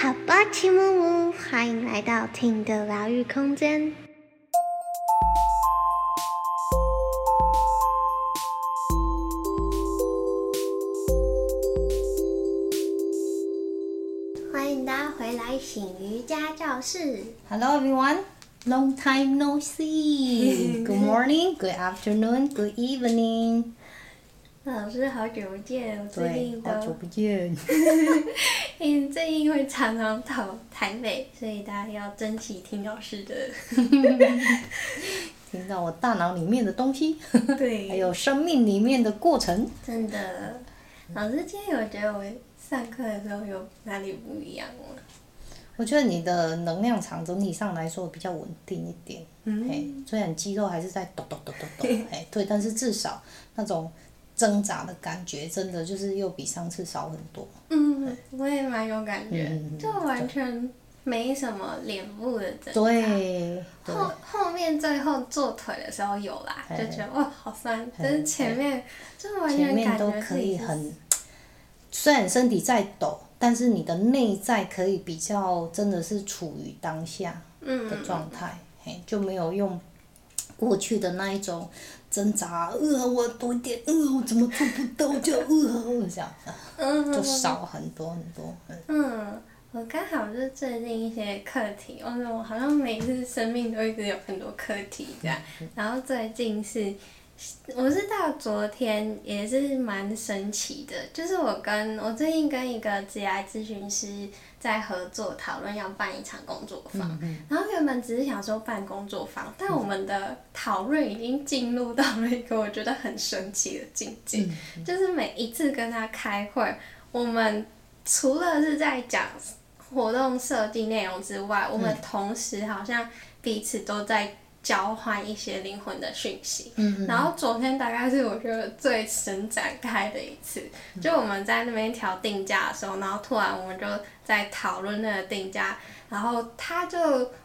好吧，齐木木，欢迎来到听的疗愈空间。欢迎大家回来醒瑜伽教室。Hello everyone, long time no see. Good morning, good afternoon, good evening. 老师，好久不见，我最近都好久不见。因 为最近因为常常跑台北，所以大家要珍惜听老师的，听到我大脑里面的东西，对，还有生命里面的过程。真的，老师今天有觉得我上课的时候有哪里不一样吗？我觉得你的能量场整体上来说比较稳定一点，嗯，虽然肌肉还是在抖抖抖抖抖，哎，对，但是至少那种。挣扎的感觉真的就是又比上次少很多。嗯，我也蛮有感觉，嗯、就完全没什么脸部的挣扎。对。后后面最后做腿的时候有啦，就觉得哇好酸，但是前面就完全感觉都可以很，虽然身体在抖，但是你的内在可以比较真的是处于当下的状态，嘿、嗯，就没有用过去的那一种。挣扎，呃，我多一点，呃，我怎么做不到？就呃，我这样，就少很多很多。嗯，我刚好就是最近一些课题，我我好像每次生命都一直有很多课题这样，然后最近是。我是到昨天也是蛮神奇的，就是我跟我最近跟一个职业咨询师在合作讨论要办一场工作坊，然后原本只是想说办工作坊，但我们的讨论已经进入到了一个我觉得很神奇的境界，就是每一次跟他开会，我们除了是在讲活动设计内容之外，我们同时好像彼此都在。交换一些灵魂的讯息，嗯，然后昨天大概是我觉得最神展开的一次，就我们在那边调定价的时候，然后突然我们就在讨论那个定价，然后他就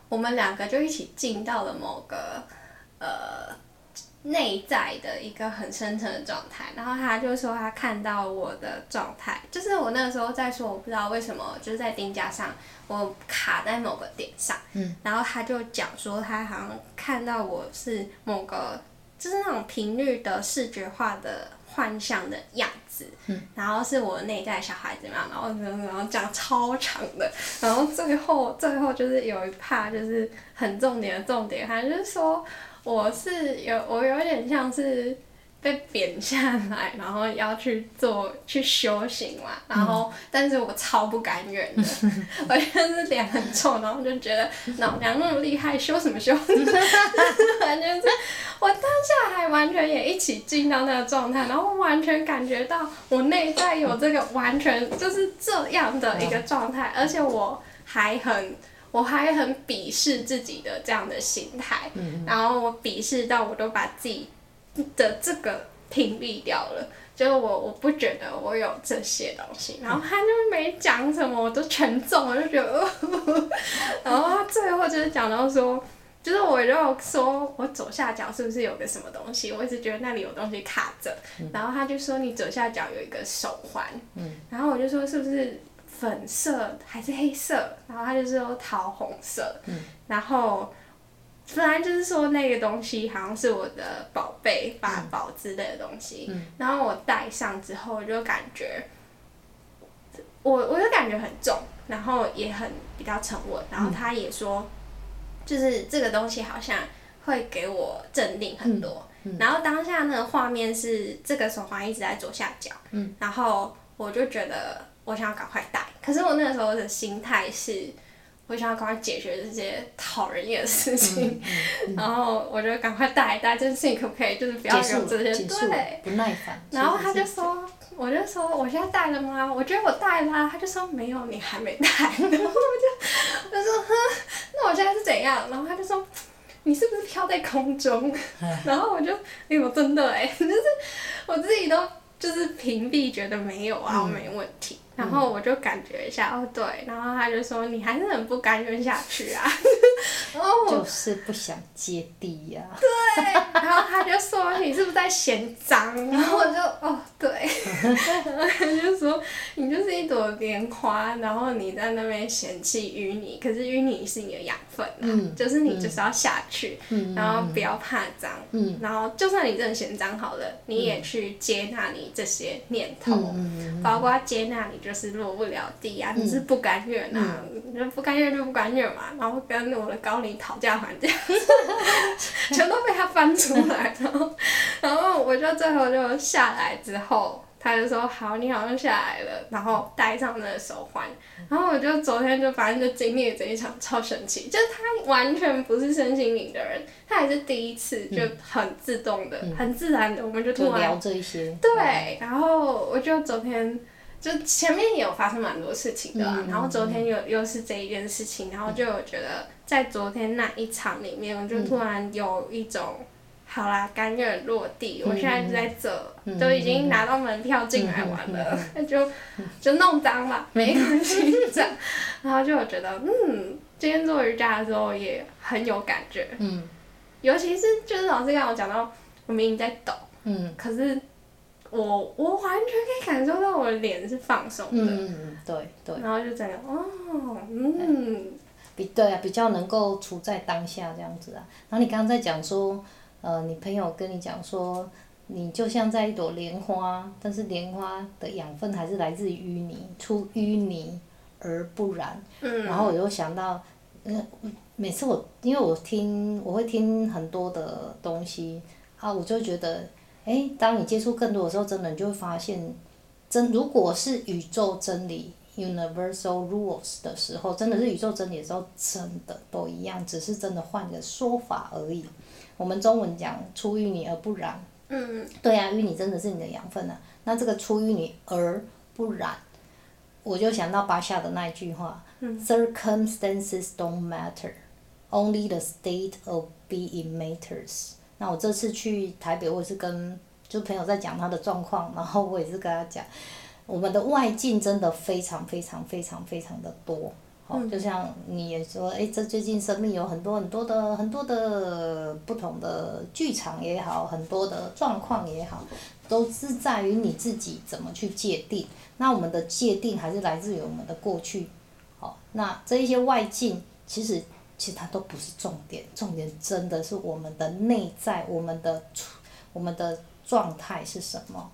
我们两个就一起进到了某个呃。内在的一个很深层的状态，然后他就说他看到我的状态，就是我那个时候在说我不知道为什么就是在钉架上我卡在某个点上，嗯，然后他就讲说他好像看到我是某个就是那种频率的视觉化的幻象的样子，嗯，然后是我内在小孩子嘛，然后然后讲超长的，然后最后最后就是有一 part 就是很重点的重点，他就是说。我是有，我有点像是被贬下来，然后要去做去修行嘛，然后，嗯、但是我超不甘愿的，我就是脸很臭，然后就觉得老娘那么厉害，修什么修？完全是，我当下还完全也一起进到那个状态，然后完全感觉到我内在有这个完全就是这样的一个状态，而且我还很。我还很鄙视自己的这样的心态，嗯、然后我鄙视到我都把自己的这个屏蔽掉了，就是我我不觉得我有这些东西，然后他就没讲什么，我都全中，我就觉得，然后他最后就是讲到说，就是我就说我左下角是不是有个什么东西，我一直觉得那里有东西卡着，嗯、然后他就说你左下角有一个手环，嗯、然后我就说是不是？粉色还是黑色，然后他就说桃红色，嗯、然后本来就是说那个东西好像是我的宝贝、法宝之类的东西，嗯、然后我戴上之后我就感觉，我我就感觉很重，然后也很比较沉稳，然后他也说，嗯、就是这个东西好像会给我镇定很多，然后当下那个画面是这个手环一直在左下角，嗯、然后我就觉得。我想要赶快戴，可是我那个时候的心态是，我想要赶快解决这些讨人厌的事情，嗯嗯嗯、然后我就赶快带一带，这件事情可不可以就是不要有这些对不耐烦。然后他就说，我就说我现在带了吗？我觉得我戴了，他就说没有，你还没带。然后我就我就说哼，那我现在是怎样？然后他就说，你是不是飘在空中？然后我就哎呦真的哎，就是我自己都。就是屏蔽，觉得没有啊，我没问题。然后我就感觉一下，嗯、哦对，然后他就说你还是很不甘愿下去啊，就是不想接地呀、啊。对，然后他就说你是不是在嫌脏？然后我就哦对，然后他就说你就是一朵莲花，然后你在那边嫌弃淤泥，可是淤泥是你的养分、啊，嗯、就是你就是要下去，嗯、然后不要怕脏，嗯、然后就算你真的嫌脏好了，你也去接纳你这些念头，嗯、包括接纳你。就是落不了地啊，你是不甘愿啊，你就不甘愿就不甘愿嘛，然后跟我的高龄讨价还价，全都被他翻出来，然后，然后我就最后就下来之后，他就说好，你好像下来了，然后戴上那个手环，然后我就昨天就反正就经历了这一场超神奇，就是他完全不是身心灵的人，他也是第一次就很自动的、嗯、很自然的，我们就突然聊这一些，对，然后我就昨天。就前面也有发生蛮多事情的，嗯、然后昨天又又是这一件事情，嗯、然后就觉得在昨天那一场里面，我就突然有一种，嗯、好啦，甘愿落地，嗯、我现在就在这，嗯、都已经拿到门票进来玩了，那、嗯、就 就弄脏了，没关系，这样，然后就我觉得，嗯，今天做瑜伽的时候也很有感觉，嗯，尤其是就是老师刚刚我讲到，我明明在抖，嗯，可是。我我完全可以感受到我的脸是放松的，嗯，对对，然后就这样，哦，嗯，比对啊，比较能够处在当下这样子啊。然后你刚刚在讲说，呃，你朋友跟你讲说，你就像在一朵莲花，但是莲花的养分还是来自于淤泥，出淤泥而不染。嗯。然后我就想到，嗯，每次我因为我听我会听很多的东西啊，我就觉得。哎，当你接触更多的时候，真的你就会发现，真如果是宇宙真理 （universal rules） 的时候，真的是宇宙真理的时候，真的都一样，只是真的换个说法而已。我们中文讲“出淤泥而不染”，嗯，对啊，淤泥真的是你的养分啊。那这个“出淤泥而不染”，我就想到巴夏的那一句话，嗯：“Circumstances don't matter, only the state of being matters。”那我这次去台北，我也是跟就朋友在讲他的状况，然后我也是跟他讲，我们的外境真的非常非常非常非常的多，好，就像你也说，哎，这最近生命有很多很多的很多的不同的剧场也好，很多的状况也好，都是在于你自己怎么去界定。那我们的界定还是来自于我们的过去，好，那这一些外境其实。其实它都不是重点，重点真的是我们的内在，我们的我们的状态是什么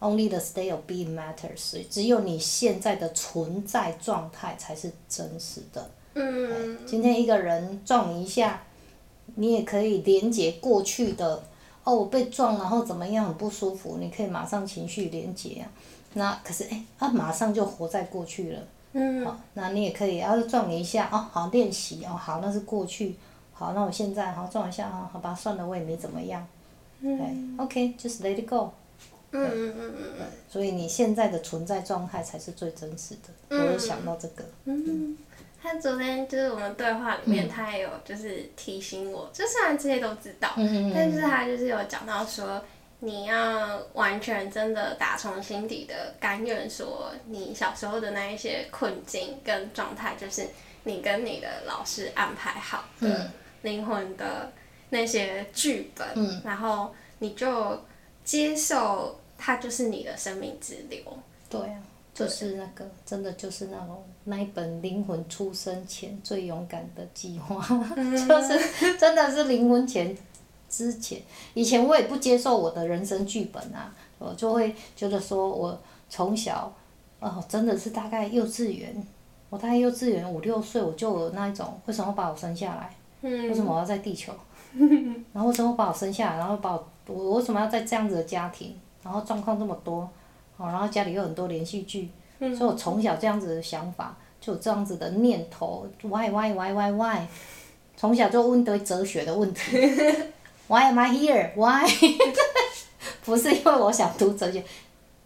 ？Only the state of being matters。只有你现在的存在状态才是真实的。嗯。今天一个人撞你一下，你也可以连接过去的，哦，我被撞然后怎么样很不舒服，你可以马上情绪连接啊。那可是哎，他马上就活在过去了。嗯，好，那你也可以，然后撞你一下，哦，好练习，哦，好，那是过去，好，那我现在，好撞一下，啊，好吧，算了，我也没怎么样，嗯，OK，just let it go，嗯嗯嗯嗯，所以你现在的存在状态才是最真实的，我有想到这个。嗯，他昨天就是我们对话里面，他也有就是提醒我，就虽然这些都知道，嗯。但是他就是有讲到说。你要完全真的打从心底的甘愿说，你小时候的那一些困境跟状态，就是你跟你的老师安排好的灵魂的那些剧本，嗯、然后你就接受它就是你的生命之流。对啊，就是那个真的就是那种那一本灵魂出生前最勇敢的计划，嗯、就是真的是灵魂前。之前，以前我也不接受我的人生剧本啊，我就会觉得说，我从小，哦，真的是大概幼稚园，我大概幼稚园五六岁我就有那一种，为什么把我生下来？为什么我要在地球？然后为什么把我生下来？然后把我，我为什么要在这样子的家庭？然后状况这么多，哦，然后家里又很多连续剧，所以我从小这样子的想法，就有这样子的念头，why why why why why，从小就问对哲学的问题。Why am I here? Why？不是因为我想读哲学，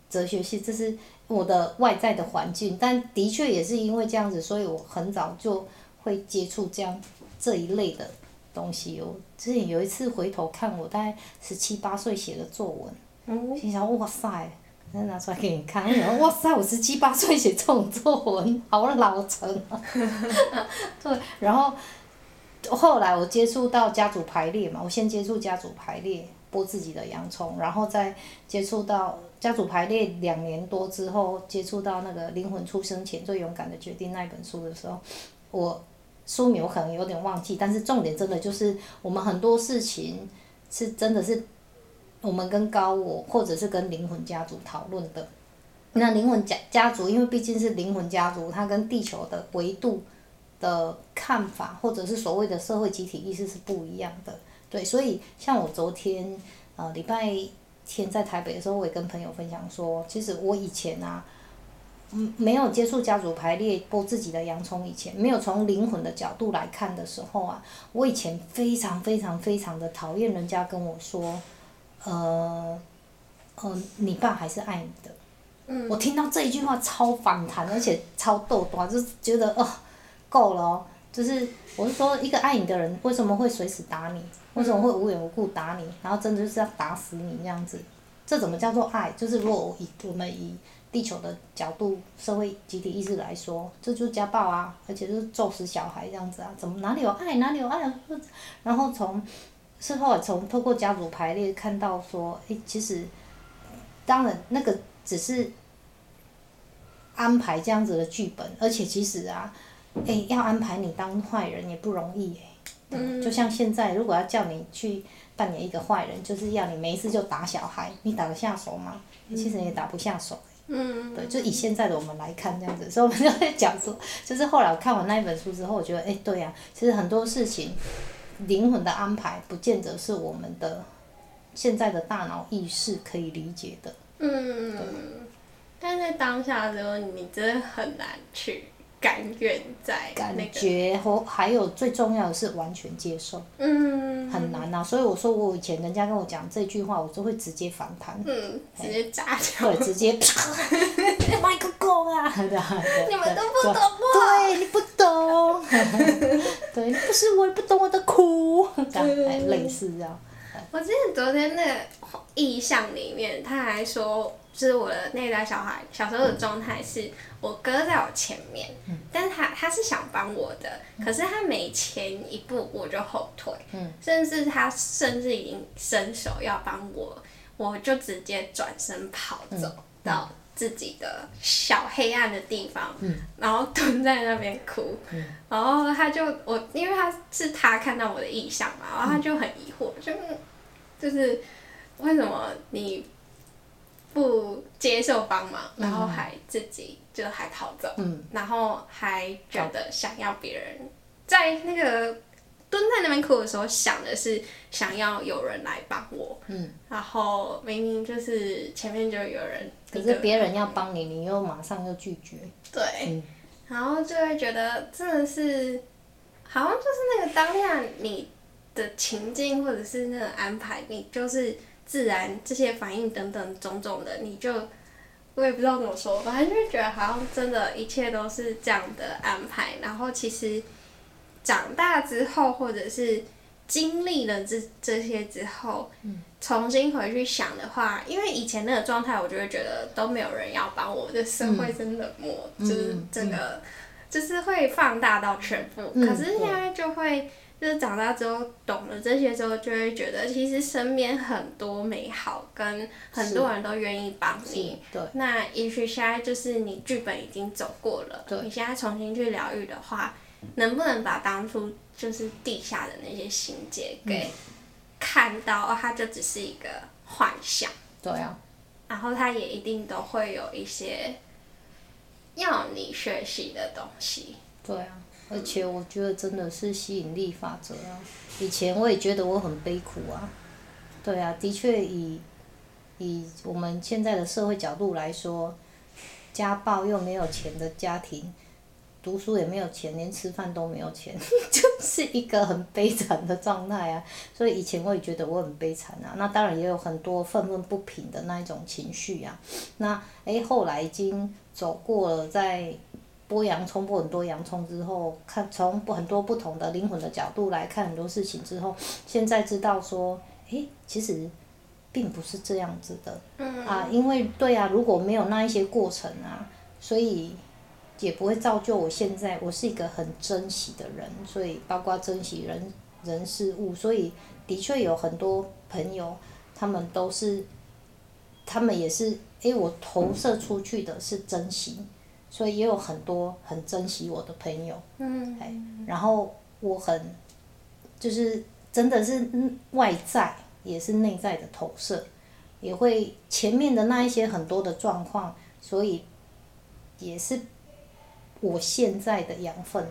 哲学系，这是我的外在的环境，但的确也是因为这样子，所以我很早就会接触这样这一类的东西。我之前有一次回头看我大概十七八岁写的作文，心想哇塞，再拿出来给你看，我想哇塞，我十七八岁写这种作文，好老成啊！对，然后后来我接触到家族排列嘛，我先接触家族排列，播自己的洋葱，然后再接触到家族排列两年多之后，接触到那个灵魂出生前最勇敢的决定那一本书的时候，我书名我可能有点忘记，但是重点真的就是我们很多事情是真的是。我们跟高我，或者是跟灵魂家族讨论的，那灵魂家家族，因为毕竟是灵魂家族，它跟地球的维度的看法，或者是所谓的社会集体意识是不一样的。对，所以像我昨天呃礼拜天在台北的时候，我也跟朋友分享说，其实我以前啊，嗯，没有接触家族排列剥自己的洋葱以前，没有从灵魂的角度来看的时候啊，我以前非常非常非常的讨厌人家跟我说。呃，呃，你爸还是爱你的。嗯。我听到这一句话超反弹，而且超逗短，就是觉得哦，够了哦。就是我是说，一个爱你的人为什么会随时打你？为什么会无缘无故打你？然后真的就是要打死你这样子？这怎么叫做爱？就是如果我以我们以地球的角度、社会集体意识来说，这就是家暴啊，而且就是揍死小孩这样子啊？怎么哪里有爱？哪里有爱？然后从。事后从透过家族排列看到说，诶，其实，当然那个只是安排这样子的剧本，而且其实啊，诶，要安排你当坏人也不容易诶。嗯。就像现在，如果要叫你去扮演一个坏人，就是要你没事就打小孩，你打得下手吗？其实也打不下手。嗯。对，就以现在的我们来看这样子，所以我们就会讲说，就是后来我看完那一本书之后，我觉得，诶，对呀，其实很多事情。灵魂的安排不见得是我们的现在的大脑意识可以理解的。嗯，对。但在当下的时候，你真的很难去甘愿在、那个、感觉和还有最重要的是完全接受。嗯。很难呐、啊，所以我说我以前人家跟我讲这句话，我就会直接反弹。嗯。直接炸掉。对，直接。麦克狗啊！你们都不懂对，你不懂。对，你不是我，也不懂我的苦。这样，哎，类似这样。我记得昨天那个意象里面，他还说，就是我的那代小孩小时候的状态是，我哥在我前面，嗯、但是他他是想帮我的，嗯、可是他每前一步我就后退，嗯、甚至他甚至已经伸手要帮我，我就直接转身跑走到。自己的小黑暗的地方，嗯、然后蹲在那边哭，嗯、然后他就我，因为他是他看到我的意向嘛，然后他就很疑惑，就就是为什么你不接受帮忙，然后还自己就还逃走，嗯、然后还觉得想要别人在那个。蹲在那边哭的时候，想的是想要有人来帮我，嗯，然后明明就是前面就有人，可是别人要帮你，你又马上又拒绝，对，嗯、然后就会觉得真的是，好像就是那个当下你的情境或者是那个安排，你就是自然这些反应等等种种的，你就我也不知道怎么说，反正就是觉得好像真的一切都是这样的安排，然后其实。长大之后，或者是经历了这这些之后，嗯、重新回去想的话，因为以前那个状态，我就会觉得都没有人要帮我，这社会真冷漠，嗯、就是这个，嗯、就是会放大到全部。嗯、可是现在就会，就是长大之后懂了这些之后，就会觉得其实身边很多美好，跟很多人都愿意帮你。对。那也许现在就是你剧本已经走过了，对你现在重新去疗愈的话。能不能把当初就是地下的那些情节给看到？嗯、它就只是一个幻想。对啊。然后它也一定都会有一些要你学习的东西。对啊，而且我觉得真的是吸引力法则啊！以前我也觉得我很悲苦啊。对啊，的确以以我们现在的社会角度来说，家暴又没有钱的家庭。读书也没有钱，连吃饭都没有钱，就是一个很悲惨的状态啊！所以以前我也觉得我很悲惨啊。那当然也有很多愤愤不平的那一种情绪啊。那诶，后来已经走过了，在剥洋葱，剥很多洋葱之后，看从很多不同的灵魂的角度来看很多事情之后，现在知道说，诶，其实并不是这样子的。嗯。啊，因为对啊，如果没有那一些过程啊，所以也不会造就我现在，我是一个很珍惜的人，所以包括珍惜人人事物，所以的确有很多朋友，他们都是，他们也是，诶，我投射出去的是珍惜，所以也有很多很珍惜我的朋友。嗯。哎，然后我很，就是真的是外在也是内在的投射，也会前面的那一些很多的状况，所以也是我现在的养分，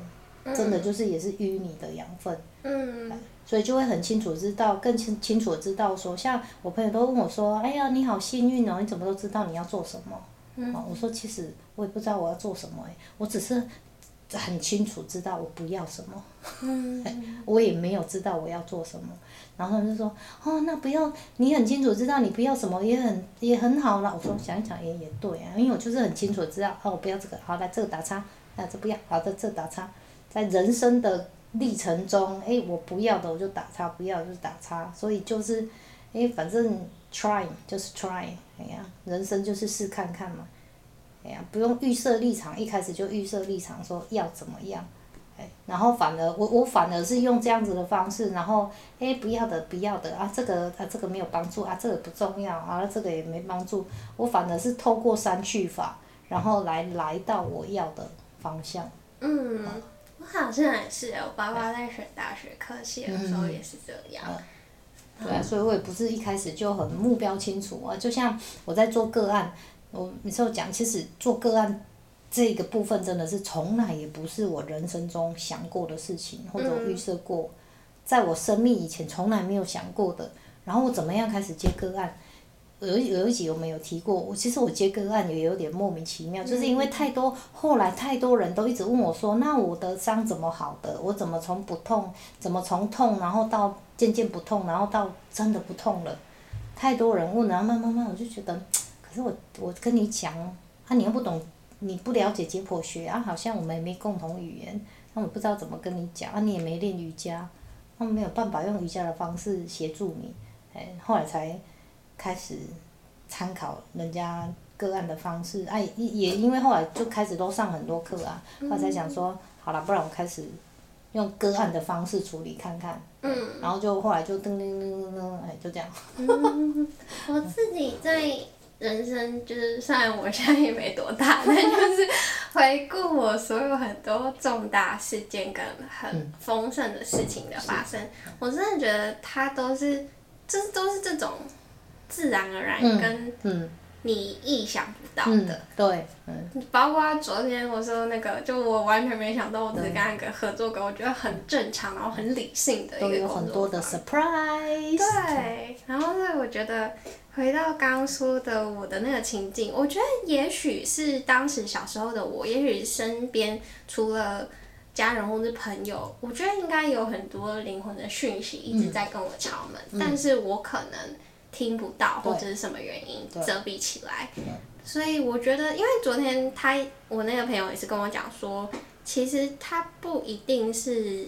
真的就是也是淤泥的养分。嗯。所以就会很清楚知道，更清清楚知道说，像我朋友都问我说：“哎呀，你好幸运哦，你怎么都知道你要做什么？”嗯。我说其实我也不知道我要做什么哎，我只是很清楚知道我不要什么。嗯。我也没有知道我要做什么，然后他们就说：“哦，那不要，你很清楚知道你不要什么，也很也很好了。”我说想一想也也对啊，因为我就是很清楚知道，哦，我不要这个，好来这个打叉，啊这不要，好的这打叉，在人生的。历程中，哎、欸，我不要的我就打叉，不要就是打叉，所以就是，哎、欸，反正 try 就是 try，哎呀，人生就是试看看嘛，哎呀，不用预设立场，一开始就预设立场说要怎么样，哎，然后反而我我反而是用这样子的方式，然后，哎、欸，不要的不要的啊，这个啊这个没有帮助啊，这个不重要啊，这个也没帮助，我反而是透过删去法，然后来来到我要的方向。嗯。我好像也是，我爸爸在选大学科系的时候也是这样。嗯嗯、对啊，所以我也不是一开始就很目标清楚啊。就像我在做个案，我那时候讲，其实做个案这个部分真的是从来也不是我人生中想过的事情，或者我预设过，在我生命以前从来没有想过的。然后我怎么样开始接个案？有有一集我们有提过，我其实我接个案也有点莫名其妙，就是因为太多，后来太多人都一直问我说，那我的伤怎么好的？我怎么从不痛，怎么从痛，然后到渐渐不痛，然后到真的不痛了？太多人问，然后慢慢慢，我就觉得，可是我我跟你讲，啊，你又不懂，你不了解解剖学啊，好像我们也没共同语言，那我不知道怎么跟你讲啊，你也没练瑜伽，那没有办法用瑜伽的方式协助你，哎，后来才。开始参考人家个案的方式，哎，也因为后来就开始都上很多课啊，后来才想说，好了，不然我开始用个案的方式处理看看，嗯，然后就后来就噔噔噔噔噔，哎，就这样。嗯，我自己在人生就是，虽然我现在也没多大，但就是回顾我所有很多重大事件跟很丰盛的事情的发生，嗯，我真的觉得它都是，就是都是这种。自然而然跟你意想不到的，对，嗯，包括昨天我说那个，就我完全没想到，我只是跟一个合作过，我觉得很正常，然后很理性的一个工作。都有很多的 surprise。对，然后所以我觉得回到刚刚说的我的那个情境，我觉得也许是当时小时候的我，也许身边除了家人或是朋友，我觉得应该有很多灵魂的讯息一直在跟我敲门，嗯、但是我可能。听不到或者是什么原因遮蔽起来，所以我觉得，因为昨天他我那个朋友也是跟我讲说，其实他不一定是，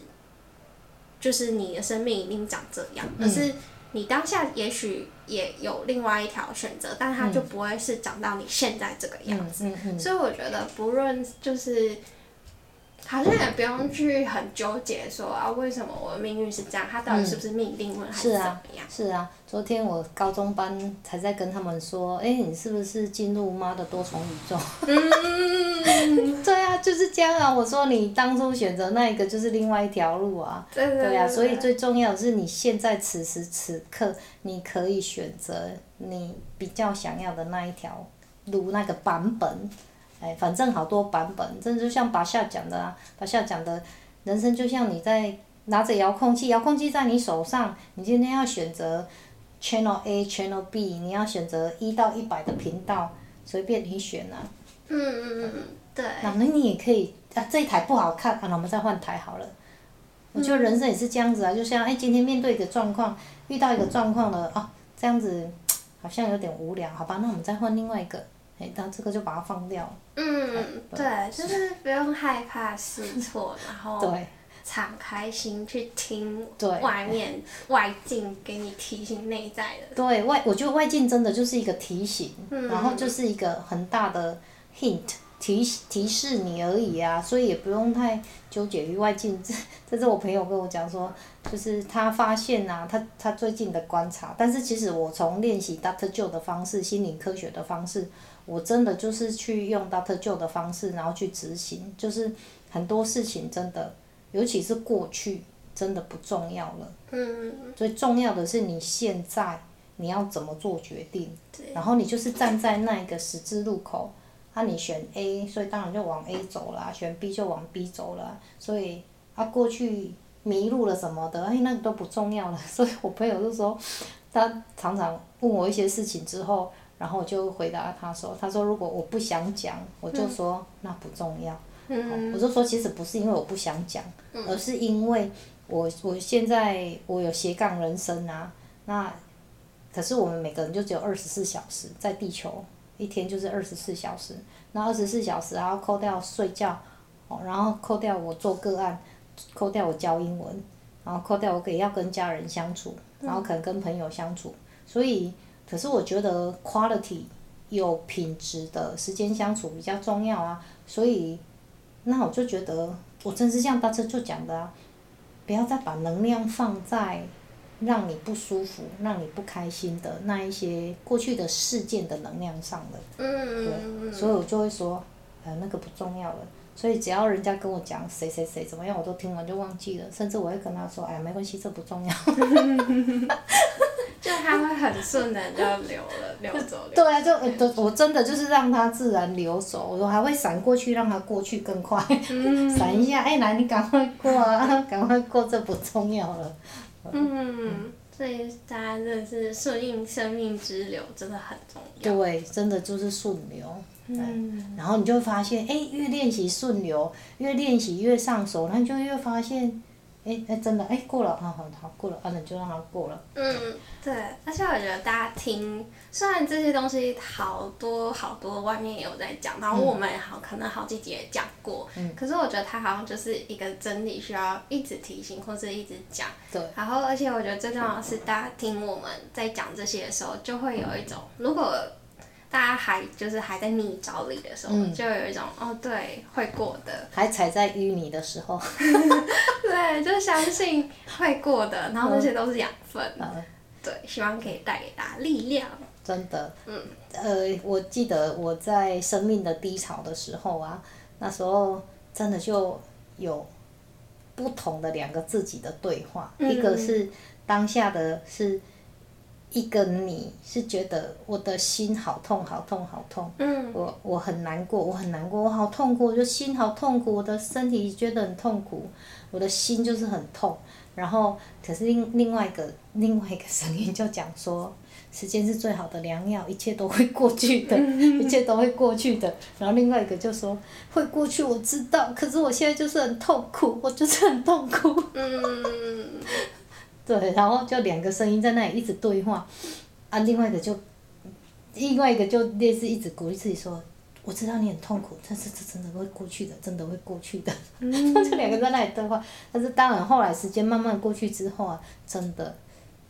就是你的生命一定长这样，而是你当下也许也有另外一条选择，但他就不会是长到你现在这个样子。所以我觉得不论就是。好像也不用去很纠结说啊，为什么我的命运是这样？他到底是不是命定论还是怎么样？是啊，是啊。昨天我高中班才在跟他们说，哎、欸，你是不是进入妈的多重宇宙？嗯，对啊，就是这样啊。我说你当初选择那一个就是另外一条路啊。对对对。对啊，所以最重要的是你现在此时此刻，你可以选择你比较想要的那一条路那个版本。哎，反正好多版本，真的就像巴夏讲的啊，巴夏讲的，人生就像你在拿着遥控器，遥控器在你手上，你今天要选择 channel A channel B，你要选择一到一百的频道，随便你选啊。嗯嗯嗯嗯，对。那那你也可以啊，这一台不好看，啊，那我们再换台好了。我觉得人生也是这样子啊，就像哎，今天面对一个状况，遇到一个状况了啊，这样子好像有点无聊，好吧，那我们再换另外一个。哎，那这个就把它放掉。嗯，对，就是不用害怕试错，然后。对，敞开心去听对外面外境给你提醒内在的。对外，我觉得外境真的就是一个提醒，嗯、然后就是一个很大的 hint 提提示你而已啊，所以也不用太纠结于外境。这 这是我朋友跟我讲说，就是他发现啊，他他最近的观察，但是其实我从练习 Doctor Joe 的方式，心灵科学的方式，我真的就是去用 Dr. Joe 的方式，然后去执行，就是很多事情真的。尤其是过去，真的不重要了。嗯。最重要的是你现在你要怎么做决定。然后你就是站在那一个十字路口，啊，你选 A，所以当然就往 A 走了；选 B 就往 B 走了。所以啊，过去迷路了什么的，哎，那个都不重要了。所以我朋友就说，他常常问我一些事情之后，然后我就回答他说：“他说如果我不想讲，我就说那不重要。”我就说，其实不是因为我不想讲，而是因为我我现在我有斜杠人生啊，那可是我们每个人就只有二十四小时在地球，一天就是二十四小时，那二十四小时然后扣掉睡觉，哦，然后扣掉我做个案，扣掉我教英文，然后扣掉我给要跟家人相处，然后可能跟朋友相处，所以可是我觉得 quality 有品质的时间相处比较重要啊，所以。那我就觉得，我真是像大车就讲的啊，不要再把能量放在让你不舒服、让你不开心的那一些过去的事件的能量上了。对，所以我就会说，呃，那个不重要了。所以只要人家跟我讲谁谁谁怎么样，我都听完就忘记了，甚至我会跟他说，哎呀，没关系，这不重要。就它会很顺的就流了，流走。对啊，就我我真的就是让它自然流走，我还会闪过去，让它过去更快。嗯。闪一下，哎，来，你赶快过啊，赶快过，这不重要了。嗯，所以大家真的是顺应生命之流，真的很重要。对，真的就是顺流。嗯。然后你就会发现，哎，越练习顺流，越练习越上手，然后你就越发现。哎哎，真的哎，过了，好好好，过了，啊，那就让它过了。嗯，对，而且我觉得大家听，虽然这些东西好多好多外面也有在讲，然后我们也好可能好几集也讲过，嗯，可是我觉得它好像就是一个真理，需要一直提醒或者一直讲。对。然后，而且我觉得最重要的是，大家听我们在讲这些的时候，就会有一种如果。大家还就是还在泥沼里的时候，嗯、就有一种哦，对，会过的。还踩在淤泥的时候。对，就相信会过的，然后那些都是养分。嗯、对，希望可以带给大家力量。真的。嗯。呃，我记得我在生命的低潮的时候啊，那时候真的就有不同的两个自己的对话，嗯、一个是当下的是。一个你是觉得我的心好痛好痛好痛，嗯、我我很难过我很难过我好痛苦，我就心好痛苦，我的身体觉得很痛苦，我的心就是很痛。然后可是另另外一个另外一个声音就讲说，时间是最好的良药，一切都会过去的，一切都会过去的。然后另外一个就说会过去，我知道，可是我现在就是很痛苦，我就是很痛苦。嗯对，然后就两个声音在那里一直对话，啊，另外一个就，另外一个就类似一直鼓励自己说，我知道你很痛苦，但是这真的会过去的，真的会过去的。嗯。就两个在那里对话，但是当然后来时间慢慢过去之后啊，真的，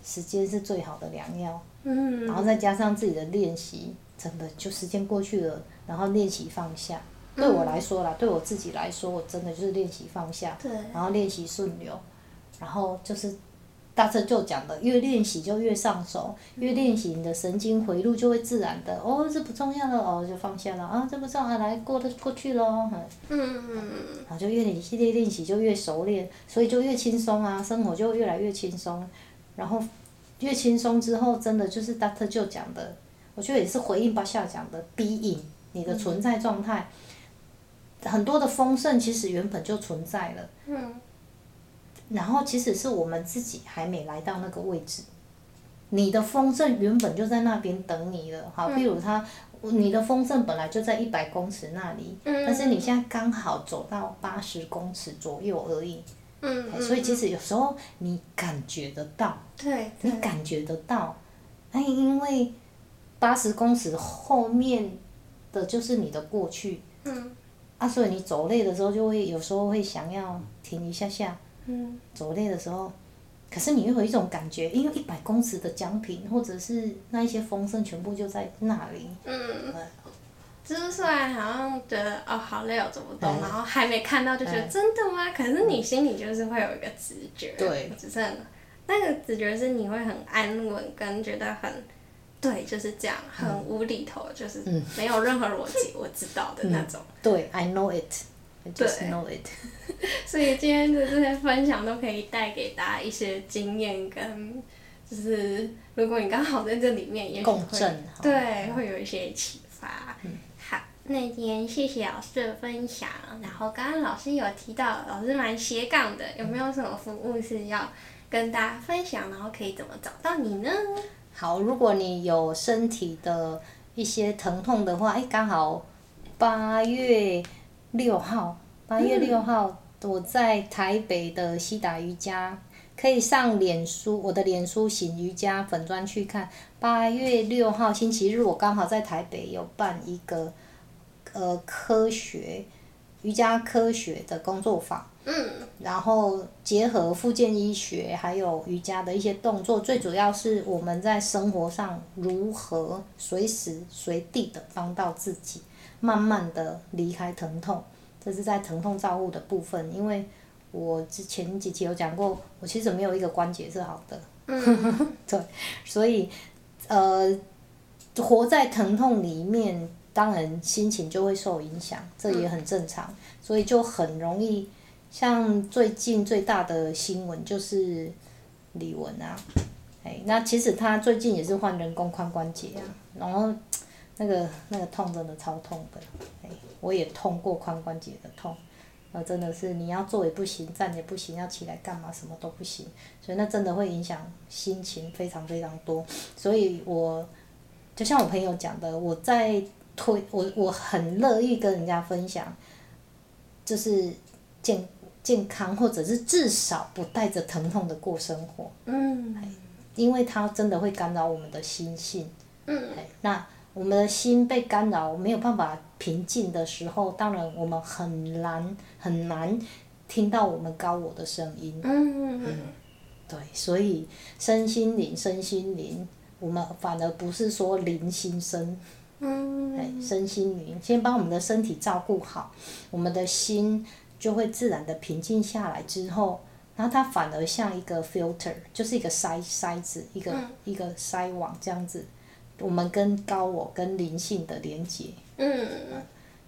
时间是最好的良药。嗯。然后再加上自己的练习，真的就时间过去了，然后练习放下。对我来说啦，嗯、对我自己来说，我真的就是练习放下。对。然后练习顺流，然后就是。大车就讲的，越练习就越上手，越练习你的神经回路就会自然的，哦，这不重要了，哦，就放下了，啊，这不重要，来过的过去喽，嗯，嗯嗯然后就越练习，越练习就越熟练，所以就越轻松啊，生活就越来越轻松，然后越轻松之后，真的就是大车就讲的，我觉得也是回应巴夏讲的，being 你的存在状态，嗯、很多的丰盛其实原本就存在了。嗯。然后，其实是我们自己还没来到那个位置，你的丰盛原本就在那边等你了。好，比如他，你的丰盛本来就在一百公尺那里，但是你现在刚好走到八十公尺左右而已。嗯。所以其实有时候你感觉得到，对，你感觉得到，哎，因为八十公尺后面的就是你的过去。嗯。啊，所以你走累的时候，就会有时候会想要停一下下。嗯。走累的时候，可是你又有一种感觉，因为一百公尺的奖品或者是那一些风声全部就在那里。嗯。就是虽然好像觉得哦好累哦走不动，然后还没看到就觉得真的吗？可是你心里就是会有一个直觉。对。只是很，那个直觉是你会很安稳，跟觉得很。对，就是这样，很无厘头，嗯、就是没有任何逻辑，我知道的那种。嗯、对，I know it，I just know it。所以今天的这些分享都可以带给大家一些经验，跟就是如果你刚好在这里面也，也共振，对，会有一些启发。嗯、好，那今天谢谢老师的分享。然后刚刚老师有提到，老师蛮斜杠的，有没有什么服务是要跟大家分享？然后可以怎么找到你呢？好，如果你有身体的一些疼痛的话，哎，刚好八月六号，八月六号我在台北的西达瑜伽，可以上脸书，我的脸书醒瑜伽粉砖去看。八月六号星期日，我刚好在台北有办一个呃科学瑜伽科学的工作坊。嗯，然后结合复健医学还有瑜伽的一些动作，最主要是我们在生活上如何随时随地的帮到自己，慢慢的离开疼痛，这是在疼痛照护的部分。因为我之前几期有讲过，我其实没有一个关节是好的，嗯、对，所以呃，活在疼痛里面，当然心情就会受影响，这也很正常，所以就很容易。像最近最大的新闻就是李玟啊，哎，那其实他最近也是换人工髋关节啊，然后那个那个痛真的超痛的，哎，我也痛过髋关节的痛，呃，真的是你要坐也不行，站也不行，要起来干嘛什么都不行，所以那真的会影响心情非常非常多，所以我就像我朋友讲的，我在推我我很乐意跟人家分享，就是健。健康，或者是至少不带着疼痛的过生活。嗯。因为它真的会干扰我们的心性。嗯。那我们的心被干扰，没有办法平静的时候，当然我们很难很难听到我们高我的声音。嗯。嗯。对，所以身心灵，身心灵，我们反而不是说灵心身。嗯。身心灵，先把我们的身体照顾好，我们的心。就会自然的平静下来之后，然后它反而像一个 filter，就是一个筛筛子，一个、嗯、一个筛网这样子。我们跟高我跟灵性的连接。嗯。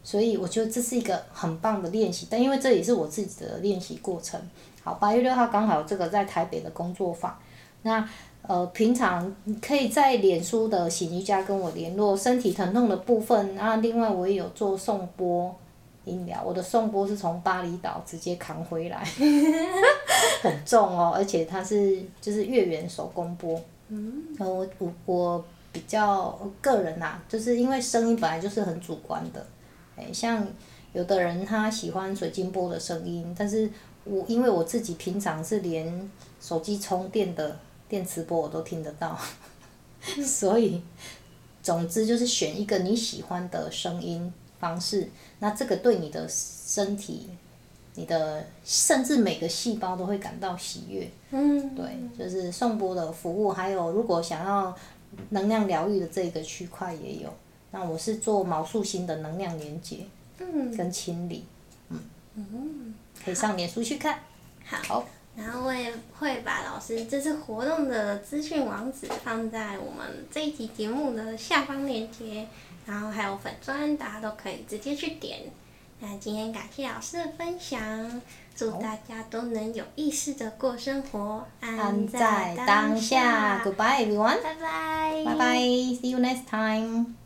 所以我觉得这是一个很棒的练习，但因为这也是我自己的练习过程。好，八月六号刚好这个在台北的工作坊，那呃平常可以在脸书的醒瑜伽跟我联络身体疼痛的部分，然后另外我也有做颂钵。音疗，我的颂钵是从巴厘岛直接扛回来，很重哦，而且它是就是月圆手工钵。嗯。然后我我我比较个人呐、啊，就是因为声音本来就是很主观的，哎，像有的人他喜欢水晶波的声音，但是我因为我自己平常是连手机充电的电磁波我都听得到，所以总之就是选一个你喜欢的声音。方式，那这个对你的身体，你的甚至每个细胞都会感到喜悦。嗯，对，就是颂钵的服务，还有如果想要能量疗愈的这个区块也有。那我是做毛素心的能量连接，嗯，跟清理，嗯，嗯，可以上脸书去看。好。好然后我也会把老师这次活动的资讯网址放在我们这一集节目的下方链接，然后还有粉砖，大家都可以直接去点。那今天感谢老师的分享，祝大家都能有意识的过生活，安在当下。Goodbye everyone，拜拜，拜拜，See you next time。